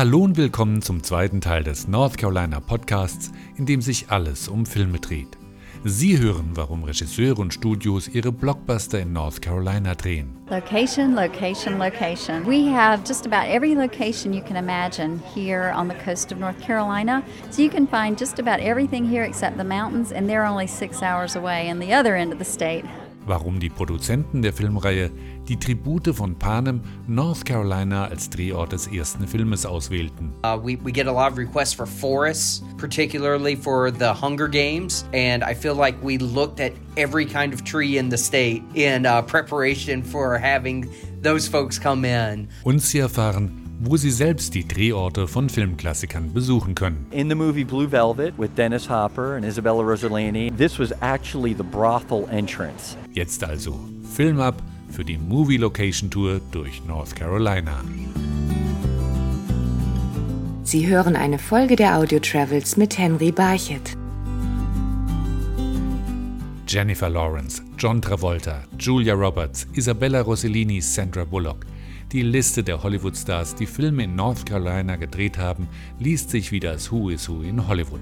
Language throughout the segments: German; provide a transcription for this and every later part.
Hallo und willkommen zum zweiten Teil des North Carolina Podcasts, in dem sich alles um Filme dreht. Sie hören, warum Regisseure und Studios ihre Blockbuster in North Carolina drehen. Location, location, location. We have just about every location you can imagine here on the coast of North Carolina. So you can find just about everything here except the mountains, and they're only six hours away in the other end of the state. Warum die Produzenten der Filmreihe die Tribute von Panem, North Carolina als Drehort des ersten Filmes auswählten. Uh, we, we get a lot of requests for forests, particularly for the Hunger Games, and I feel like we looked at every kind of tree in the state in uh, preparation for having those folks come in. Und sie erfahren, wo sie selbst die Drehorte von Filmklassikern besuchen können. In the movie Blue Velvet with Dennis Hopper and Isabella Rossellini, this was actually the brothel entrance. Jetzt also Film ab für die Movie Location Tour durch North Carolina. Sie hören eine Folge der Audio Travels mit Henry Barchett. Jennifer Lawrence, John Travolta, Julia Roberts, Isabella Rossellini, Sandra Bullock – die Liste der Hollywood-Stars, die Filme in North Carolina gedreht haben, liest sich wie das Who is Who in Hollywood.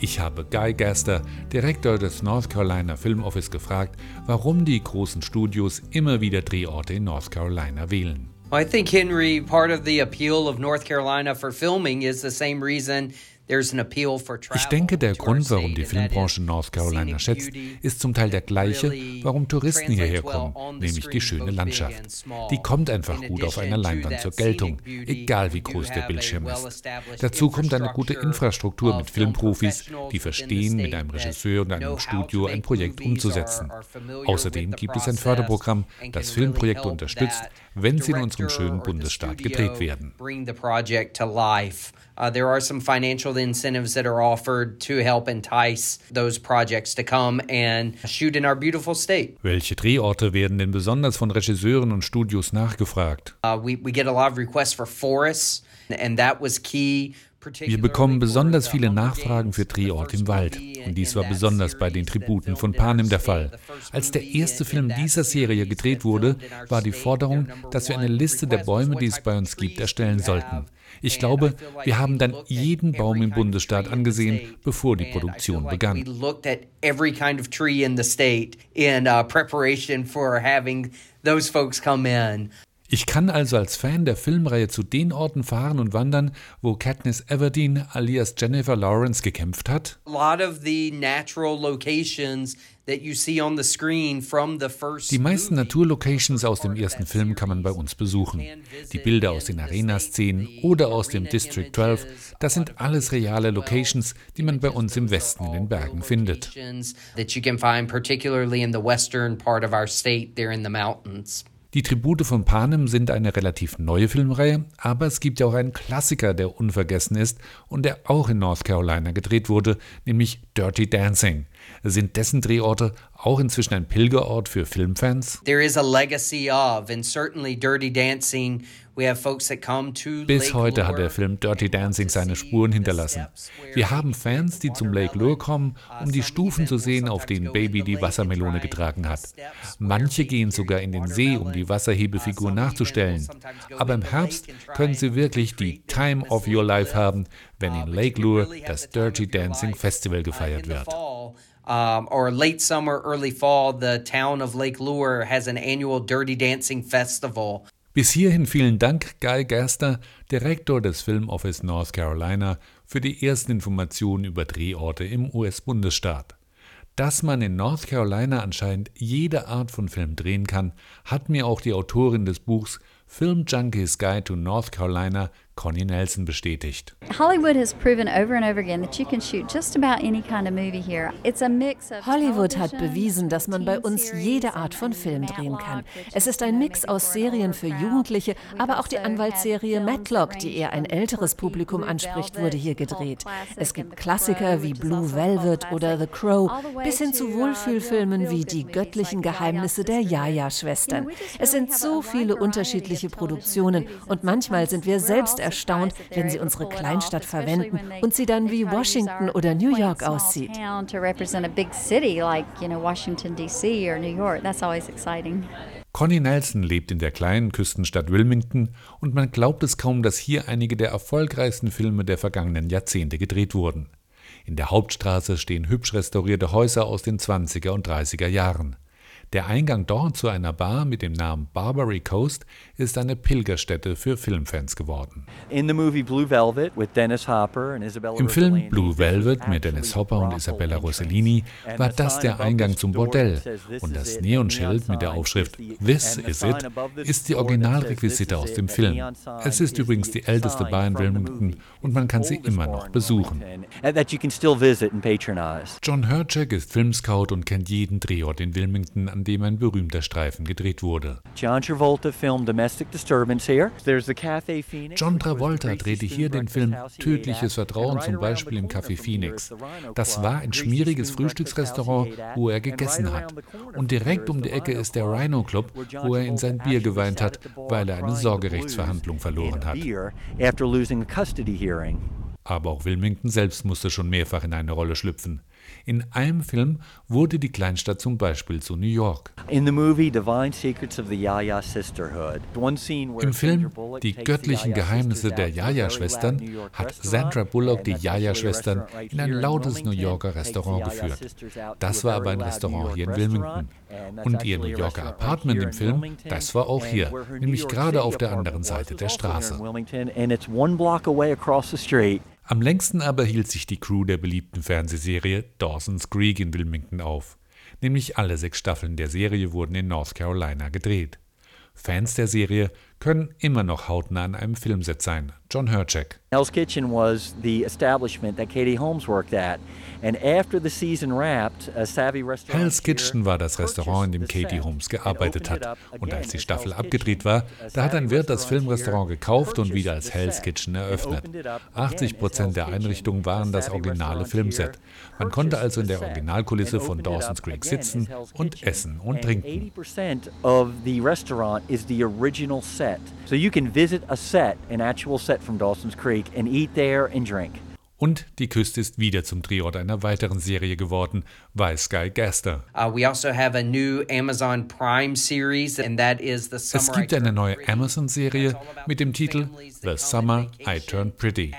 Ich habe Guy Gaster, Direktor des North Carolina Film Office, gefragt, warum die großen Studios immer wieder Drehorte in North Carolina wählen. I think Henry, part of the appeal of North Carolina for filming is the same reason ich denke, der Grund, warum die Filmbranche North Carolina schätzt, ist zum Teil der gleiche, warum Touristen hierher kommen, nämlich die schöne Landschaft. Die kommt einfach gut auf einer Leinwand zur Geltung, egal wie groß der Bildschirm ist. Dazu kommt eine gute Infrastruktur mit Filmprofis, die verstehen, mit einem Regisseur und einem Studio ein Projekt umzusetzen. Außerdem gibt es ein Förderprogramm, das Filmprojekte unterstützt, wenn sie in unserem schönen Bundesstaat gedreht werden. Uh, there are some financial incentives that are offered to help entice those projects to come and shoot in our beautiful state. Welche Drehorte werden denn besonders von Regisseuren und Studios nachgefragt? Uh, we, we get a lot of requests for forests, and that was key wir bekommen besonders viele Nachfragen für Drehort im Wald. Und dies war besonders bei den Tributen von Panem der Fall. Als der erste Film dieser Serie gedreht wurde, war die Forderung, dass wir eine Liste der Bäume, die es bei uns gibt, erstellen sollten. Ich glaube, wir haben dann jeden Baum im Bundesstaat angesehen, bevor die Produktion begann. Ich kann also als Fan der Filmreihe zu den Orten fahren und wandern, wo Katniss Everdeen alias Jennifer Lawrence gekämpft hat. Die meisten Naturlocations aus dem ersten Film kann man bei uns besuchen. Die Bilder aus den Arena-Szenen oder aus dem District 12, das sind alles reale Locations, die man bei uns im Westen in den Bergen findet. Die Tribute von Panem sind eine relativ neue Filmreihe, aber es gibt ja auch einen Klassiker, der unvergessen ist und der auch in North Carolina gedreht wurde, nämlich Dirty Dancing. Sind dessen Drehorte auch inzwischen ein Pilgerort für Filmfans? There is a legacy of, and certainly Dirty Dancing bis heute hat der Film Dirty Dancing seine Spuren hinterlassen. Wir haben Fans, die zum Lake Lure kommen, um die Stufen zu sehen, auf denen Baby die Wassermelone getragen hat. Manche gehen sogar in den See, um die Wasserhebefigur nachzustellen. Aber im Herbst können sie wirklich die Time of Your Life haben, wenn in Lake Lure das Dirty Dancing Festival gefeiert wird. Um, or late summer, early fall, the town of Lake Lure has an annual Dirty Dancing Festival. Bis hierhin vielen Dank, Guy Gerster, Direktor des Film Office North Carolina, für die ersten Informationen über Drehorte im US-Bundesstaat. Dass man in North Carolina anscheinend jede Art von Film drehen kann, hat mir auch die Autorin des Buchs Film Junkies Guide to North Carolina Connie Nelson bestätigt. Hollywood has proven over and over again that you can shoot just about any kind of movie here. It's a mix of Hollywood hat bewiesen, dass man bei uns jede Art von Film drehen kann. Es ist ein Mix aus Serien für Jugendliche, aber auch die Anwaltsserie Matlock, die eher ein älteres Publikum anspricht, wurde hier gedreht. Es gibt Klassiker wie Blue Velvet oder The Crow, bis hin zu Wohlfühlfilmen wie Die göttlichen Geheimnisse der Jaja-Schwestern. Es sind so viele unterschiedliche Produktionen und manchmal sind wir selbst erstaunt, wenn sie unsere Kleinstadt verwenden und sie dann wie Washington oder New York aussieht. Connie Nelson lebt in der kleinen Küstenstadt Wilmington und man glaubt es kaum, dass hier einige der erfolgreichsten Filme der vergangenen Jahrzehnte gedreht wurden. In der Hauptstraße stehen hübsch restaurierte Häuser aus den 20er und 30er Jahren. Der Eingang dort zu einer Bar mit dem Namen Barbary Coast ist eine Pilgerstätte für Filmfans geworden. Im Film Blue Velvet mit Dennis Hopper und Isabella Rossellini war das der Eingang zum Bordell. und das Neonschild mit der Aufschrift This is it ist die Originalrequisite aus dem Film. Es ist übrigens die älteste Bar in Wilmington und man kann sie immer noch besuchen. John Herchek ist Filmscout und kennt jeden Drehort in Wilmington, an dem ein berühmter Streifen gedreht wurde. John Travolta filmed Domestic Disturbance here. There's the Cafe Phoenix. John Travolta drehte hier den Film Tödliches Vertrauen zum Beispiel im Café Phoenix. Das war ein schmieriges Frühstücksrestaurant, wo er gegessen hat. Und direkt um die Ecke ist der Rhino Club, wo er in sein Bier geweint hat, weil er eine Sorgerechtsverhandlung verloren hat. Aber auch Wilmington selbst musste schon mehrfach in eine Rolle schlüpfen. In einem Film wurde die Kleinstadt zum Beispiel zu New York. Im Film Die göttlichen Geheimnisse der Yaya-Schwestern hat Sandra Bullock die Yaya-Schwestern in ein lautes New Yorker Restaurant geführt. Das war aber ein Restaurant hier in Wilmington. Und ihr New Yorker Apartment im Film, das war auch hier, nämlich gerade auf der anderen Seite der Straße. Am längsten aber hielt sich die Crew der beliebten Fernsehserie Dawson's Creek in Wilmington auf. Nämlich alle sechs Staffeln der Serie wurden in North Carolina gedreht. Fans der Serie können immer noch hautnah an einem Filmset sein. John Herchek. Hell's Kitchen was the establishment that Katie Holmes worked at. Hell's Kitchen war das Restaurant, in dem Katie Holmes gearbeitet hat. Und als die Staffel abgedreht war, da hat ein Wirt das Filmrestaurant gekauft und wieder als Hell's Kitchen eröffnet. 80 Prozent der Einrichtungen waren das originale Filmset. Man konnte also in der Originalkulisse von Dawson's Creek sitzen und essen und trinken. So you can visit a set, an actual set from Dawson's Creek, and eat there and drink. Und die Küste ist wieder zum Drehort einer weiteren Serie geworden, bei Sky Gaster. Uh, also es gibt eine neue Amazon-Serie mit dem Titel The Summer I Turned Pretty.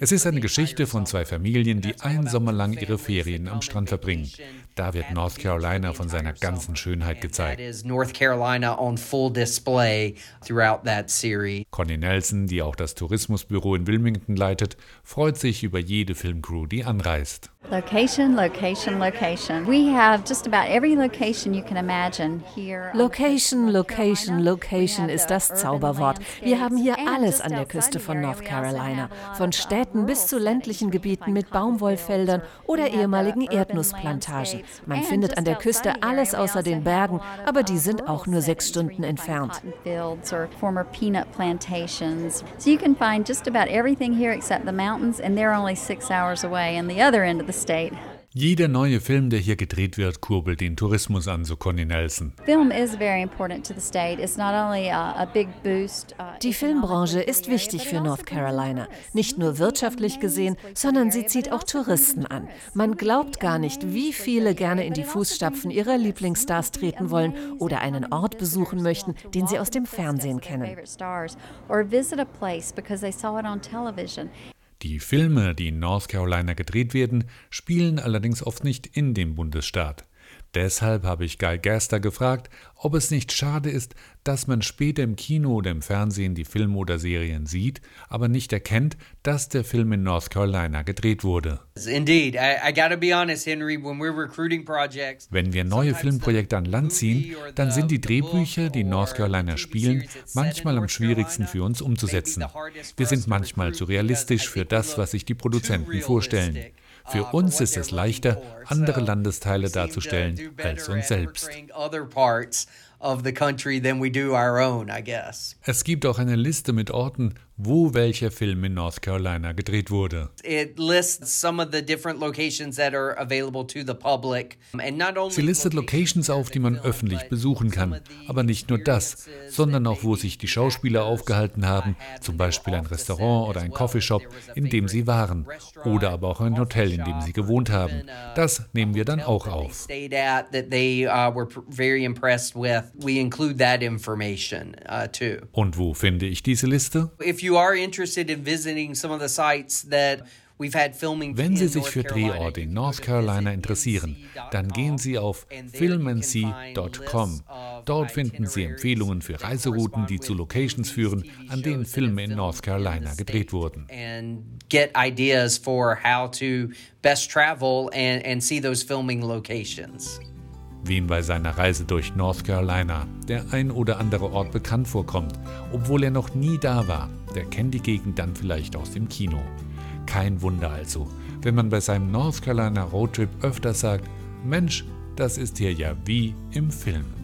Es ist eine Geschichte von zwei Familien, die einen Sommer lang ihre Ferien am Strand verbringen. Da wird North Carolina von seiner ganzen Schönheit gezeigt. Connie Nelson, die auch das Tourismusbüro in Wilmington leitet, freut sich über jede Filmcrew, die anreist. Location, location, location. We have just about every location you can imagine here. Location, location, location ist das Zauberwort. Wir haben hier alles an der Küste von North Carolina, von Städten bis zu ländlichen Gebieten mit Baumwollfeldern oder ehemaligen Erdnussplantagen. Man findet an der Küste alles außer den Bergen, aber die sind auch nur sechs Stunden entfernt. So you can find just about everything here except the mountains, and they're only six hours away on the other end of the. Jeder neue Film, der hier gedreht wird, kurbelt den Tourismus an, so Connie Nelson. Uh, Die Filmbranche ist wichtig für North Carolina. Nicht nur wirtschaftlich gesehen, sondern sie zieht auch Touristen an. Man glaubt gar nicht, wie viele gerne in die Fußstapfen ihrer Lieblingsstars treten wollen oder einen Ort besuchen möchten, den sie aus dem Fernsehen kennen. Die Filme, die in North Carolina gedreht werden, spielen allerdings oft nicht in dem Bundesstaat. Deshalb habe ich Guy Gaster gefragt, ob es nicht schade ist, dass man später im Kino oder im Fernsehen die Filme oder Serien sieht, aber nicht erkennt, dass der Film in North Carolina gedreht wurde. Wenn wir neue Filmprojekte an Land ziehen, dann sind die Drehbücher, die in North Carolina spielen, manchmal am schwierigsten für uns umzusetzen. Wir sind manchmal zu realistisch für das, was sich die Produzenten vorstellen. Für uns ist es leichter, andere Landesteile darzustellen als uns selbst of the country than we do our own, I guess. Es gibt auch eine Liste mit Orten, wo welcher Film in North Carolina gedreht wurde. It lists some of the different locations that are available to the public and not only Sie listet Locations auf, die man öffentlich besuchen kann, aber nicht nur das, sondern auch wo sich die Schauspieler aufgehalten haben, zum Beispiel ein Restaurant oder ein Coffeeshop, in dem sie waren, oder aber auch ein Hotel, in dem sie gewohnt haben. Das nehmen wir dann auch auf. We include that information uh, too. Und wo finde ich diese Liste? If you are interested in visiting some of the sites that wenn Sie sich für Drehorte in North Carolina interessieren, dann gehen Sie auf filmandsee.com. Dort finden Sie Empfehlungen für Reiserouten, die zu Locations führen, an denen Filme in North Carolina gedreht wurden. Travel and, Wem bei seiner Reise durch North Carolina der ein oder andere Ort bekannt vorkommt, obwohl er noch nie da war, der kennt die Gegend dann vielleicht aus dem Kino. Kein Wunder also, wenn man bei seinem North Carolina Roadtrip öfter sagt, Mensch, das ist hier ja wie im Film.